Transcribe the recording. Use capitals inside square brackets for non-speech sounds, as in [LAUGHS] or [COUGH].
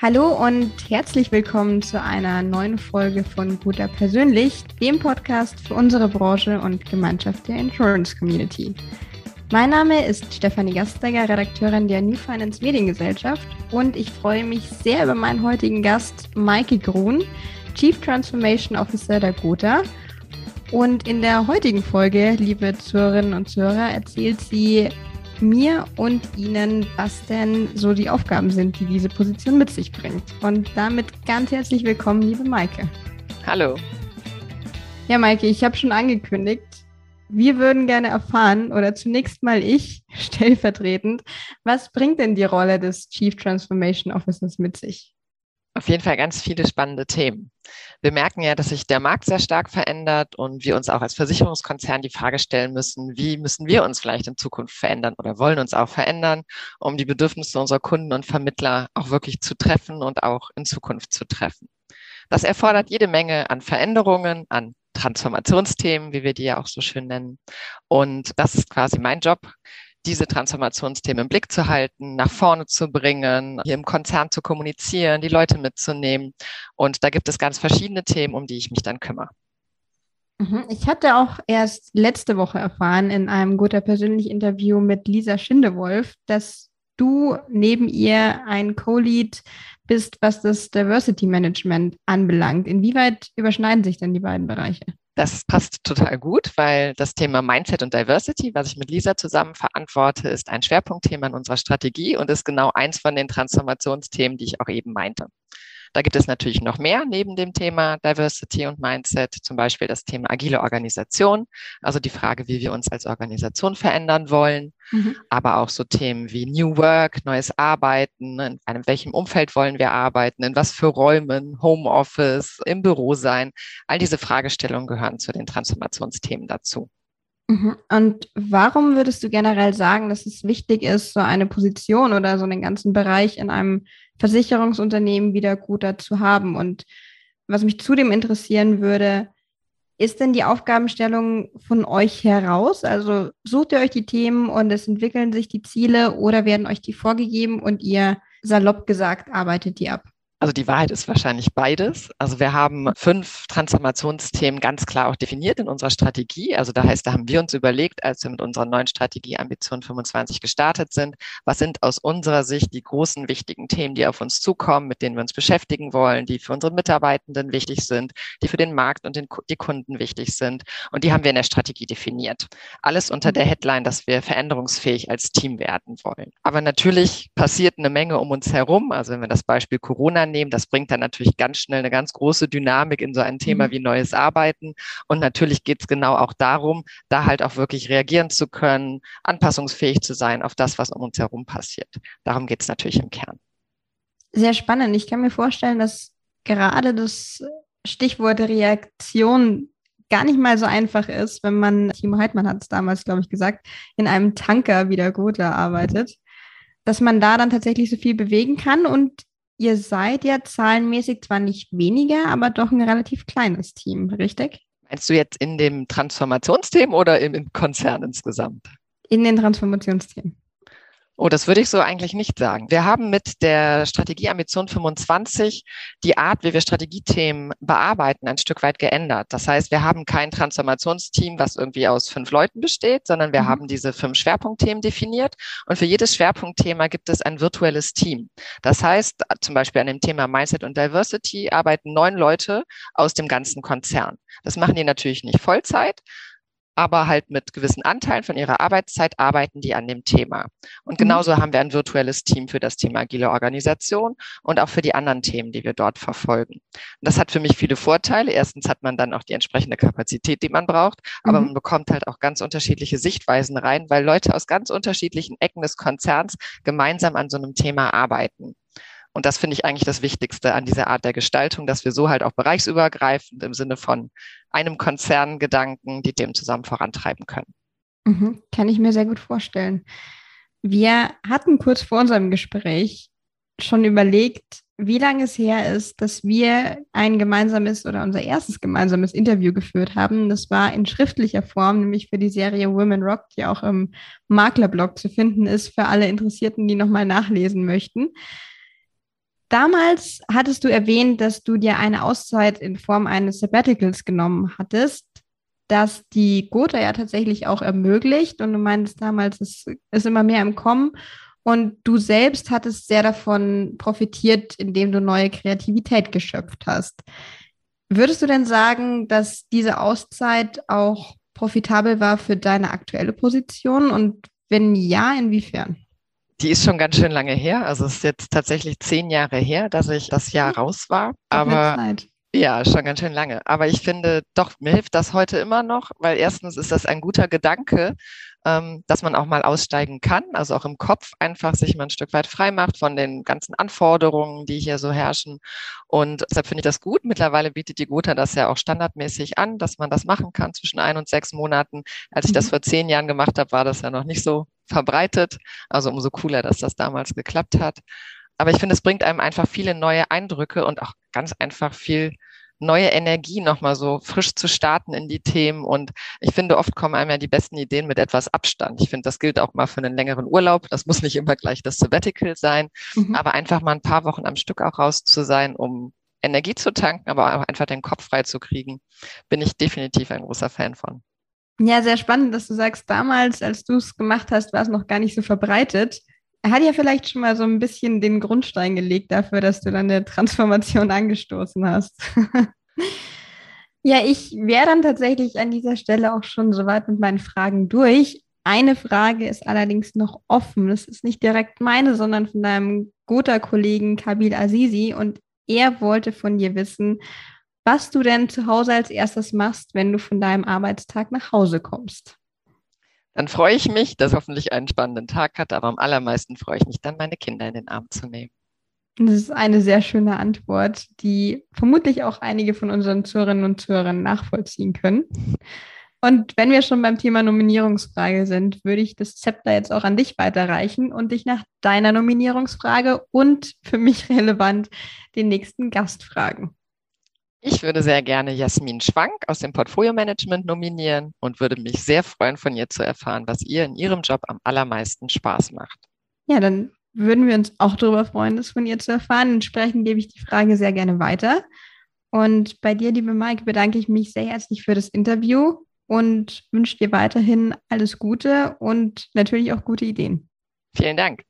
Hallo und herzlich willkommen zu einer neuen Folge von Guter Persönlich, dem Podcast für unsere Branche und Gemeinschaft der Insurance Community. Mein Name ist Stefanie Gasteiger, Redakteurin der New Finance Mediengesellschaft und ich freue mich sehr über meinen heutigen Gast Maike Grun, Chief Transformation Officer der Gotha. Und in der heutigen Folge, liebe Zuhörerinnen und Zuhörer, erzählt sie mir und Ihnen, was denn so die Aufgaben sind, die diese Position mit sich bringt. Und damit ganz herzlich willkommen, liebe Maike. Hallo. Ja, Maike, ich habe schon angekündigt, wir würden gerne erfahren, oder zunächst mal ich [LAUGHS] stellvertretend, was bringt denn die Rolle des Chief Transformation Officers mit sich? Auf jeden Fall ganz viele spannende Themen. Wir merken ja, dass sich der Markt sehr stark verändert und wir uns auch als Versicherungskonzern die Frage stellen müssen, wie müssen wir uns vielleicht in Zukunft verändern oder wollen uns auch verändern, um die Bedürfnisse unserer Kunden und Vermittler auch wirklich zu treffen und auch in Zukunft zu treffen. Das erfordert jede Menge an Veränderungen, an Transformationsthemen, wie wir die ja auch so schön nennen. Und das ist quasi mein Job, diese Transformationsthemen im Blick zu halten, nach vorne zu bringen, hier im Konzern zu kommunizieren, die Leute mitzunehmen. Und da gibt es ganz verschiedene Themen, um die ich mich dann kümmere. Mhm. Ich hatte auch erst letzte Woche erfahren in einem guter persönlichen Interview mit Lisa Schindewolf, dass du neben ihr ein Co-Lead bist, was das Diversity Management anbelangt. Inwieweit überschneiden sich denn die beiden Bereiche? Das passt total gut, weil das Thema Mindset und Diversity, was ich mit Lisa zusammen verantworte, ist ein Schwerpunktthema in unserer Strategie und ist genau eins von den Transformationsthemen, die ich auch eben meinte. Da gibt es natürlich noch mehr neben dem Thema Diversity und Mindset, zum Beispiel das Thema agile Organisation, also die Frage, wie wir uns als Organisation verändern wollen, mhm. aber auch so Themen wie New Work, neues Arbeiten, in einem welchem Umfeld wollen wir arbeiten, in was für Räumen, Homeoffice, im Büro sein. All diese Fragestellungen gehören zu den Transformationsthemen dazu. Mhm. Und warum würdest du generell sagen, dass es wichtig ist, so eine Position oder so einen ganzen Bereich in einem Versicherungsunternehmen wieder guter zu haben? Und was mich zudem interessieren würde, ist denn die Aufgabenstellung von euch heraus? Also sucht ihr euch die Themen und es entwickeln sich die Ziele oder werden euch die vorgegeben und ihr salopp gesagt arbeitet die ab? Also die Wahrheit ist wahrscheinlich beides. Also wir haben fünf Transformationsthemen ganz klar auch definiert in unserer Strategie. Also da heißt, da haben wir uns überlegt, als wir mit unserer neuen Strategie Ambition 25 gestartet sind, was sind aus unserer Sicht die großen wichtigen Themen, die auf uns zukommen, mit denen wir uns beschäftigen wollen, die für unsere Mitarbeitenden wichtig sind, die für den Markt und den, die Kunden wichtig sind. Und die haben wir in der Strategie definiert. Alles unter der Headline, dass wir veränderungsfähig als Team werden wollen. Aber natürlich passiert eine Menge um uns herum. Also wenn wir das Beispiel Corona nehmen. Das bringt dann natürlich ganz schnell eine ganz große Dynamik in so ein Thema mhm. wie neues Arbeiten. Und natürlich geht es genau auch darum, da halt auch wirklich reagieren zu können, anpassungsfähig zu sein auf das, was um uns herum passiert. Darum geht es natürlich im Kern. Sehr spannend. Ich kann mir vorstellen, dass gerade das Stichwort Reaktion gar nicht mal so einfach ist, wenn man, Timo Heidmann hat es damals, glaube ich, gesagt, in einem Tanker wieder gut arbeitet, dass man da dann tatsächlich so viel bewegen kann und ihr seid ja zahlenmäßig zwar nicht weniger, aber doch ein relativ kleines Team, richtig? Meinst du jetzt in dem Transformationsthemen oder im Konzern insgesamt? In den Transformationsthemen. Oh, das würde ich so eigentlich nicht sagen. Wir haben mit der Strategie Ambition 25 die Art, wie wir Strategiethemen bearbeiten, ein Stück weit geändert. Das heißt, wir haben kein Transformationsteam, was irgendwie aus fünf Leuten besteht, sondern wir mhm. haben diese fünf Schwerpunktthemen definiert. Und für jedes Schwerpunktthema gibt es ein virtuelles Team. Das heißt, zum Beispiel an dem Thema Mindset und Diversity arbeiten neun Leute aus dem ganzen Konzern. Das machen die natürlich nicht Vollzeit, aber halt mit gewissen Anteilen von ihrer Arbeitszeit arbeiten die an dem Thema. Und mhm. genauso haben wir ein virtuelles Team für das Thema agile Organisation und auch für die anderen Themen, die wir dort verfolgen. Und das hat für mich viele Vorteile. Erstens hat man dann auch die entsprechende Kapazität, die man braucht, aber mhm. man bekommt halt auch ganz unterschiedliche Sichtweisen rein, weil Leute aus ganz unterschiedlichen Ecken des Konzerns gemeinsam an so einem Thema arbeiten. Und das finde ich eigentlich das Wichtigste an dieser Art der Gestaltung, dass wir so halt auch bereichsübergreifend im Sinne von einem Konzerngedanken die Themen zusammen vorantreiben können. Mhm, kann ich mir sehr gut vorstellen. Wir hatten kurz vor unserem Gespräch schon überlegt, wie lange es her ist, dass wir ein gemeinsames oder unser erstes gemeinsames Interview geführt haben. Das war in schriftlicher Form, nämlich für die Serie Women Rock, die auch im Maklerblog zu finden ist, für alle Interessierten, die nochmal nachlesen möchten. Damals hattest du erwähnt, dass du dir eine Auszeit in Form eines Sabbaticals genommen hattest, das die Gotha ja tatsächlich auch ermöglicht. Und du meintest damals, es ist immer mehr im Kommen. Und du selbst hattest sehr davon profitiert, indem du neue Kreativität geschöpft hast. Würdest du denn sagen, dass diese Auszeit auch profitabel war für deine aktuelle Position? Und wenn ja, inwiefern? Die ist schon ganz schön lange her. Also es ist jetzt tatsächlich zehn Jahre her, dass ich das Jahr raus war. Aber ja, schon ganz schön lange. Aber ich finde doch, mir hilft das heute immer noch, weil erstens ist das ein guter Gedanke, ähm, dass man auch mal aussteigen kann, also auch im Kopf einfach sich mal ein Stück weit frei macht von den ganzen Anforderungen, die hier so herrschen. Und deshalb finde ich das gut. Mittlerweile bietet die Gotha das ja auch standardmäßig an, dass man das machen kann zwischen ein und sechs Monaten. Als ich das mhm. vor zehn Jahren gemacht habe, war das ja noch nicht so verbreitet. Also umso cooler, dass das damals geklappt hat. Aber ich finde, es bringt einem einfach viele neue Eindrücke und auch ganz einfach viel neue Energie nochmal so frisch zu starten in die Themen. Und ich finde, oft kommen einem ja die besten Ideen mit etwas Abstand. Ich finde, das gilt auch mal für einen längeren Urlaub. Das muss nicht immer gleich das Sabbatical sein, mhm. aber einfach mal ein paar Wochen am Stück auch raus zu sein, um Energie zu tanken, aber auch einfach den Kopf frei zu kriegen, bin ich definitiv ein großer Fan von. Ja, sehr spannend, dass du sagst, damals, als du es gemacht hast, war es noch gar nicht so verbreitet. Er hat ja vielleicht schon mal so ein bisschen den Grundstein gelegt dafür, dass du dann eine Transformation angestoßen hast. [LAUGHS] ja, ich wäre dann tatsächlich an dieser Stelle auch schon soweit mit meinen Fragen durch. Eine Frage ist allerdings noch offen. Das ist nicht direkt meine, sondern von deinem Gotha-Kollegen Kabil Azizi. Und er wollte von dir wissen, was du denn zu Hause als erstes machst, wenn du von deinem Arbeitstag nach Hause kommst dann freue ich mich, dass hoffentlich einen spannenden Tag hat, aber am allermeisten freue ich mich dann, meine Kinder in den Arm zu nehmen. Das ist eine sehr schöne Antwort, die vermutlich auch einige von unseren Zuhörerinnen und Zuhörern nachvollziehen können. Und wenn wir schon beim Thema Nominierungsfrage sind, würde ich das Zepter jetzt auch an dich weiterreichen und dich nach deiner Nominierungsfrage und für mich [LAUGHS] relevant den nächsten Gast fragen. Ich würde sehr gerne Jasmin Schwank aus dem Portfolio Management nominieren und würde mich sehr freuen, von ihr zu erfahren, was ihr in ihrem Job am allermeisten Spaß macht. Ja, dann würden wir uns auch darüber freuen, das von ihr zu erfahren. Entsprechend gebe ich die Frage sehr gerne weiter. Und bei dir, liebe Maike, bedanke ich mich sehr herzlich für das Interview und wünsche dir weiterhin alles Gute und natürlich auch gute Ideen. Vielen Dank.